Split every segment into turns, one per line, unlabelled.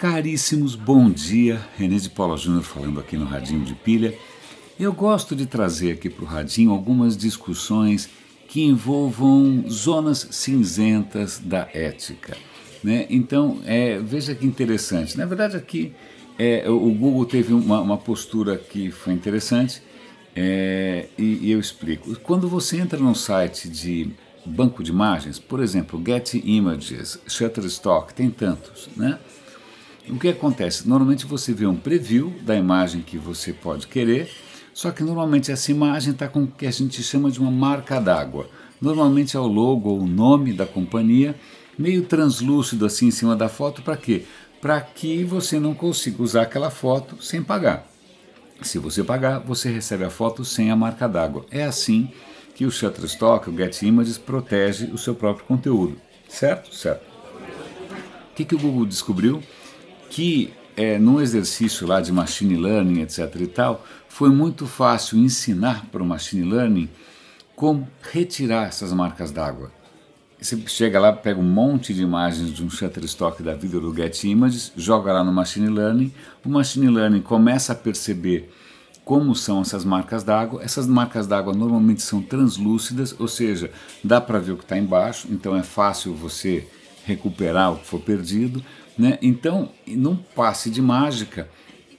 Caríssimos, bom dia. René de Paula Júnior falando aqui no Radinho de Pilha. Eu gosto de trazer aqui para o Radinho algumas discussões que envolvam zonas cinzentas da ética. Né? Então, é, veja que interessante. Na verdade, aqui é, o Google teve uma, uma, postura que foi interessante é, e, e eu explico. Quando você entra num site de banco de imagens, por exemplo, Getty Images, Shutterstock, tem tantos, né? O que acontece? Normalmente você vê um preview da imagem que você pode querer, só que normalmente essa imagem está com o que a gente chama de uma marca d'água. Normalmente é o logo ou o nome da companhia, meio translúcido assim em cima da foto, para quê? Para que você não consiga usar aquela foto sem pagar. Se você pagar, você recebe a foto sem a marca d'água. É assim que o Shutterstock, o Get Images, protege o seu próprio conteúdo. Certo? Certo. O que, que o Google descobriu? Que é, num exercício lá de machine learning, etc. e tal, foi muito fácil ensinar para o machine learning como retirar essas marcas d'água. Você chega lá, pega um monte de imagens de um Shutterstock da vida do Get Images, joga lá no Machine Learning, o Machine Learning começa a perceber como são essas marcas d'água. Essas marcas d'água normalmente são translúcidas, ou seja, dá para ver o que está embaixo, então é fácil você recuperar o que for perdido. Né? Então, num passe de mágica,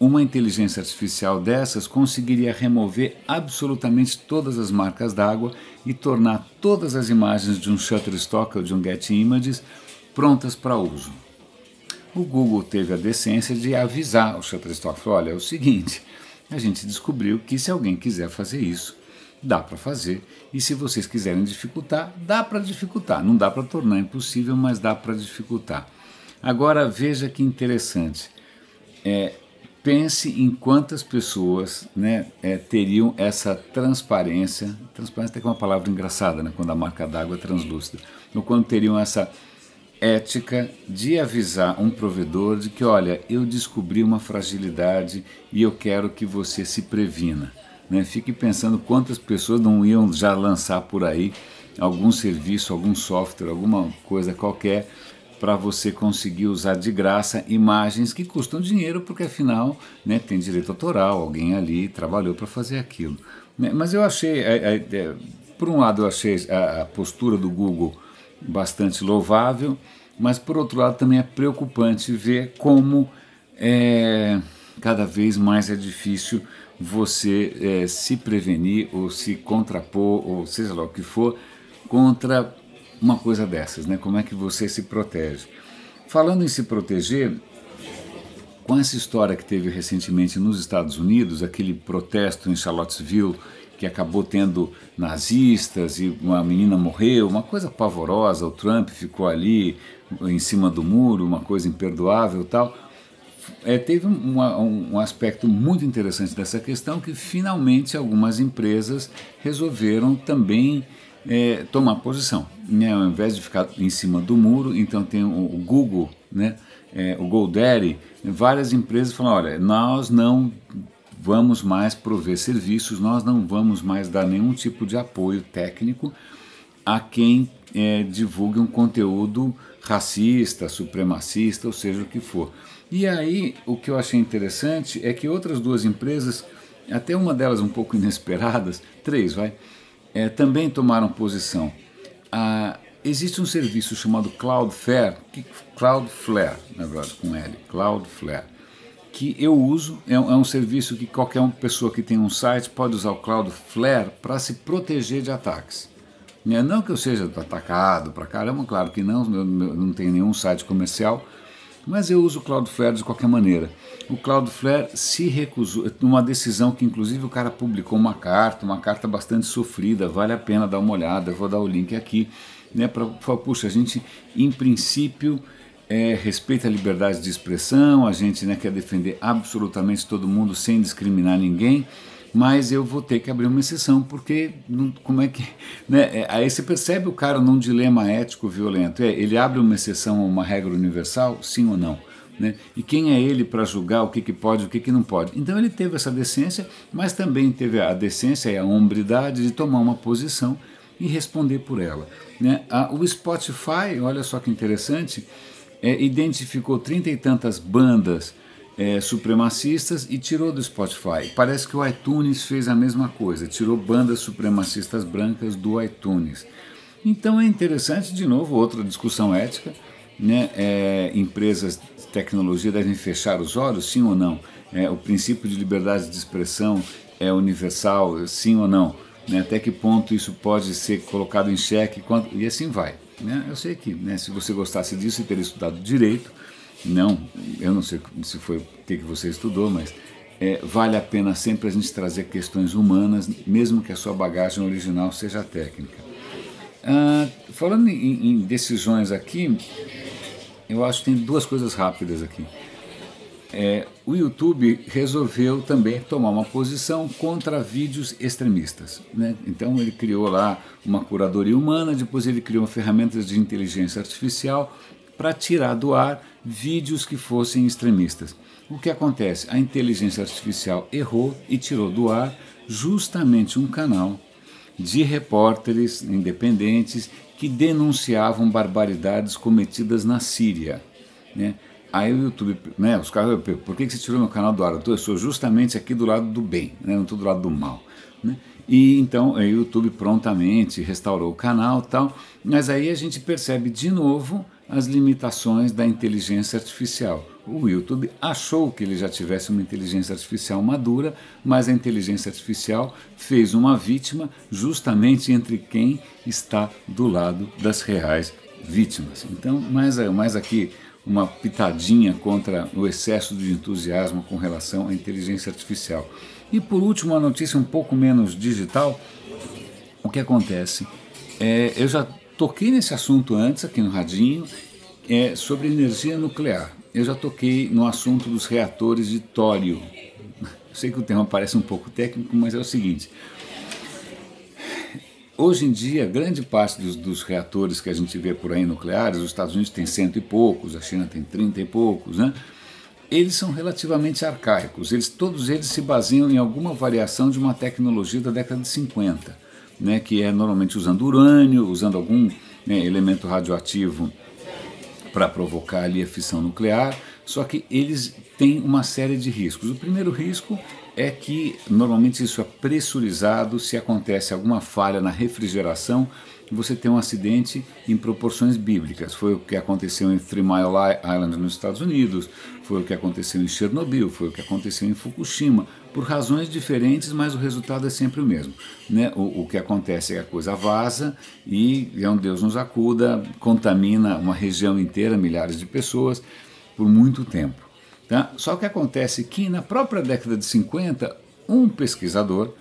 uma inteligência artificial dessas conseguiria remover absolutamente todas as marcas d'água e tornar todas as imagens de um Shutterstock ou de um Get Images prontas para uso. O Google teve a decência de avisar o Shutterstock, olha, é o seguinte, a gente descobriu que se alguém quiser fazer isso, dá para fazer, e se vocês quiserem dificultar, dá para dificultar, não dá para tornar impossível, mas dá para dificultar. Agora veja que interessante. É, pense em quantas pessoas né, é, teriam essa transparência. Transparência é uma palavra engraçada, né, quando a marca d'água é translúcida. Ou quando teriam essa ética de avisar um provedor de que, olha, eu descobri uma fragilidade e eu quero que você se previna. Né? Fique pensando quantas pessoas não iam já lançar por aí algum serviço, algum software, alguma coisa qualquer para você conseguir usar de graça imagens que custam dinheiro, porque afinal né, tem direito autoral, alguém ali trabalhou para fazer aquilo. Né, mas eu achei, é, é, é, por um lado, eu achei a, a, postura do Google bastante louvável, mas por outro lado também é preocupante ver como é, cada vez mais é difícil você é, se prevenir ou se contrapor, ou seja lá o que for, contra uma coisa dessas, né? Como é que você se protege? Falando em se proteger, com essa história que teve recentemente nos Estados Unidos, aquele protesto em Charlottesville que acabou tendo nazistas e uma menina morreu, uma coisa pavorosa, o Trump ficou ali em cima do muro, uma coisa imperdoável tal. É, teve um, um, aspecto muito interessante dessa questão que finalmente algumas empresas resolveram também é, tomar posição. Né? Ao invés de ficar em cima do muro, então tem o, o Google, né? É, o GoDaddy, várias empresas falam, olha, nós não vamos mais prover serviços, nós não vamos mais dar nenhum tipo de apoio técnico a quem é, divulgue um conteúdo racista, supremacista, ou seja o que for. E aí, o que eu achei interessante é que outras duas empresas, até uma delas um pouco inesperadas, três, vai, é, também tomaram posição. Ah, existe um serviço chamado Cloudflare, que, Cloudflare, na verdade, com L, Cloudflare, que eu uso, é um, é um serviço que qualquer uma pessoa que tem um site pode usar o Cloudflare para se proteger de ataques. Né, não que eu seja atacado para caramba, claro que não, eu não tenho nenhum site comercial, mas eu uso o Cloudflare de qualquer maneira. O Cloudflare se recusou, numa decisão que inclusive o cara publicou uma carta, uma carta bastante sofrida, vale a pena dar uma olhada, eu vou dar o link aqui, né, para falar, puxa, a gente em princípio é, respeita a liberdade de expressão, a gente né, quer defender absolutamente todo mundo sem discriminar ninguém, mas eu vou ter que abrir uma exceção, porque como é que. Né, é, aí você percebe o cara num dilema ético violento. É, ele abre uma exceção a uma regra universal, sim ou não? Né? E quem é ele para julgar o que, que pode e o que, que não pode? Então ele teve essa decência, mas também teve a decência e a hombridade de tomar uma posição e responder por ela. Né? o Spotify, olha só que interessante, é, identificou trinta e tantas bandas é, supremacistas e tirou do Spotify. Parece que o iTunes fez a mesma coisa, tirou bandas supremacistas brancas do iTunes. Então é interessante, de novo, outra discussão ética. Né? É, empresas de tecnologia devem fechar os olhos, sim ou não? É, o princípio de liberdade de expressão é universal, sim ou não? Né? Até que ponto isso pode ser colocado em xeque? E assim vai. Né? Eu sei que né, se você gostasse disso e teria estudado direito, não, eu não sei se foi o que você estudou, mas é, vale a pena sempre a gente trazer questões humanas, mesmo que a sua bagagem original seja técnica. Ah, falando em, em, decisões aqui, eu acho que tem duas coisas rápidas aqui. É, o YouTube resolveu também tomar uma posição contra vídeos extremistas. Né? Então ele criou lá uma curadoria humana, depois ele criou ferramentas de inteligência artificial para tirar do ar vídeos que fossem extremistas. O que acontece? A inteligência artificial errou e tirou do ar justamente um canal de repórteres independentes que denunciavam barbaridades cometidas na Síria. Né? Aí o YouTube, né, os caras, por que você tirou meu canal do ar? Eu sou justamente aqui do lado do bem, né, não estou do lado do mal. Né? E então o YouTube prontamente restaurou o canal tal, mas aí a gente percebe de novo as limitações da inteligência artificial. O YouTube achou que ele já tivesse uma inteligência artificial madura, mas a inteligência artificial fez uma vítima justamente entre quem está do lado das reais vítimas. Então, mais, mais aqui uma pitadinha contra o excesso de entusiasmo com relação à inteligência artificial. E por último, uma notícia um pouco menos digital. O que acontece? É, eu já toquei nesse assunto antes aqui no Radinho, é, sobre energia nuclear. Eu já toquei no assunto dos reatores de tório. Sei que o tema parece um pouco técnico, mas é o seguinte. Hoje em dia, grande parte dos, dos, reatores que a gente vê por aí nucleares, os Estados Unidos tem cento e poucos, a China tem trinta e poucos, né? Eles são relativamente arcaicos. Eles, todos eles se baseiam em alguma variação de uma tecnologia da década de 50, né? Que é normalmente usando urânio, usando algum né, elemento radioativo para provocar ali a fissão nuclear, só que eles têm uma série de riscos. O primeiro risco é que normalmente isso é pressurizado, se acontece alguma falha na refrigeração, você tem um acidente em proporções bíblicas. Foi o que aconteceu em Three Mile Island nos Estados Unidos, foi o que aconteceu em Chernobyl, foi o que aconteceu em Fukushima, por razões diferentes, mas o resultado é sempre o mesmo. Né? O, o que acontece é que a coisa vaza e é um Deus nos acuda, contamina uma região inteira, milhares de pessoas, por muito tempo. Tá? Só que acontece que na própria década de 50, um pesquisador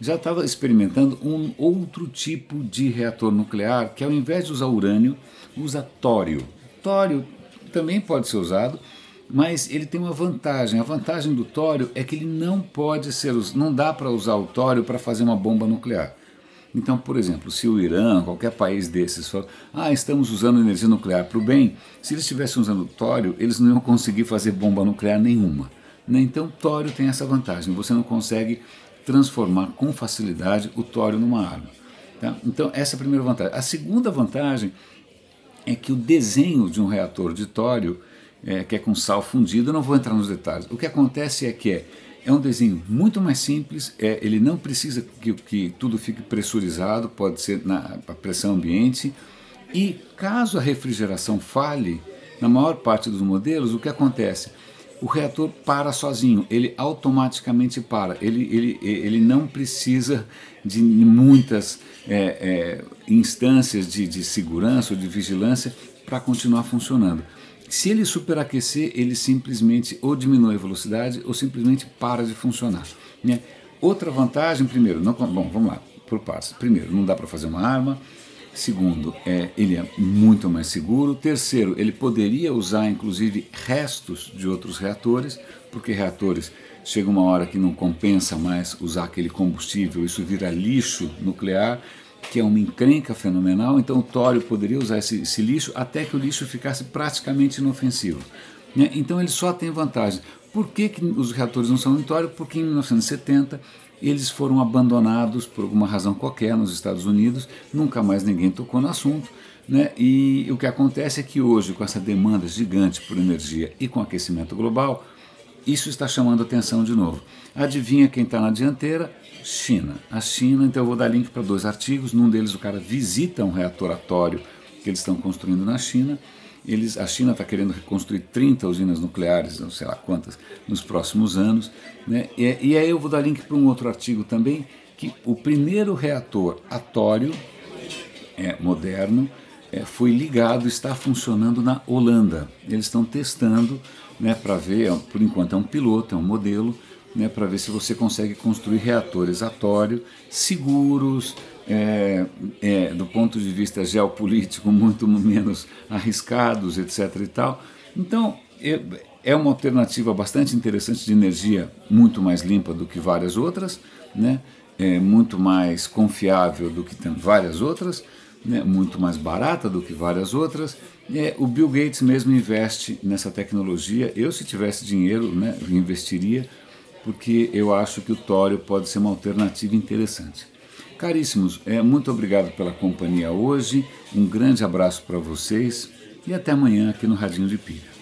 já estava experimentando um outro tipo de reator nuclear que ao invés de usar urânio, usa tório. Tório também pode ser usado, mas ele tem uma vantagem. A vantagem do tório é que ele não pode ser, não dá para usar o tório para fazer uma bomba nuclear. Então, por exemplo, se o Irã, qualquer país desses, for, ah, estamos usando energia nuclear para o bem, se eles estivessem usando tório, eles não iam conseguir fazer bomba nuclear nenhuma. Né? Então, tório tem essa vantagem, você não consegue transformar com facilidade o tório numa arma. Tá? Então, essa é a primeira vantagem. A segunda vantagem é que o desenho de um reator de tório, é, que é com sal fundido, eu não vou entrar nos detalhes. O que acontece é que é, é um desenho muito mais simples, é, ele não precisa que, que tudo fique pressurizado, pode ser na pressão ambiente, e caso a refrigeração falhe, na maior parte dos modelos, o que acontece? O reator para sozinho, ele automaticamente para, ele, ele, ele não precisa de muitas é, é, instâncias de, de segurança ou de vigilância para continuar funcionando. Se ele superaquecer, ele simplesmente ou diminui a velocidade ou simplesmente para de funcionar. Né? Outra vantagem, primeiro, não, bom, vamos lá, por partes. Primeiro, não dá para fazer uma arma. Segundo, é, ele é muito mais seguro. Terceiro, ele poderia usar inclusive restos de outros reatores, porque reatores chega uma hora que não compensa mais usar aquele combustível, isso vira lixo nuclear, que é uma encrenca fenomenal. Então o tório poderia usar esse, esse lixo até que o lixo ficasse praticamente inofensivo. Né? Então ele só tem vantagem. Por que, que os reatores não são em tório? Porque em 1970 eles foram abandonados por alguma razão qualquer nos Estados Unidos, nunca mais ninguém tocou no assunto. Né? E o que acontece é que hoje, com essa demanda gigante por energia e com aquecimento global, isso está chamando atenção de novo. Adivinha quem está na dianteira? China. A China, então eu vou dar link para dois artigos. Num deles o cara visita um reator atório que eles estão construindo na China. Eles, a China está querendo reconstruir 30 usinas nucleares, não sei lá quantas, nos próximos anos. Né? E, e aí eu vou dar link para um outro artigo também, que o primeiro reator atório é, moderno é, foi ligado, está funcionando na Holanda. Eles estão testando né, para ver, por enquanto é um piloto, é um modelo, né, para ver se você consegue construir reatores atório seguros, é, é, do ponto de vista geopolítico muito menos arriscados, etc. e tal. Então é, é uma alternativa bastante interessante de energia muito mais limpa do que várias outras, né? é muito mais confiável do que várias outras né, muito mais barata do que várias outras. É, o Bill Gates mesmo investe nessa tecnologia. Eu, se tivesse dinheiro, né, investiria, porque eu acho que o tório pode ser uma alternativa interessante. Caríssimos, é, muito obrigado pela companhia hoje, um grande abraço para vocês e até amanhã aqui no Radinho de Pilha.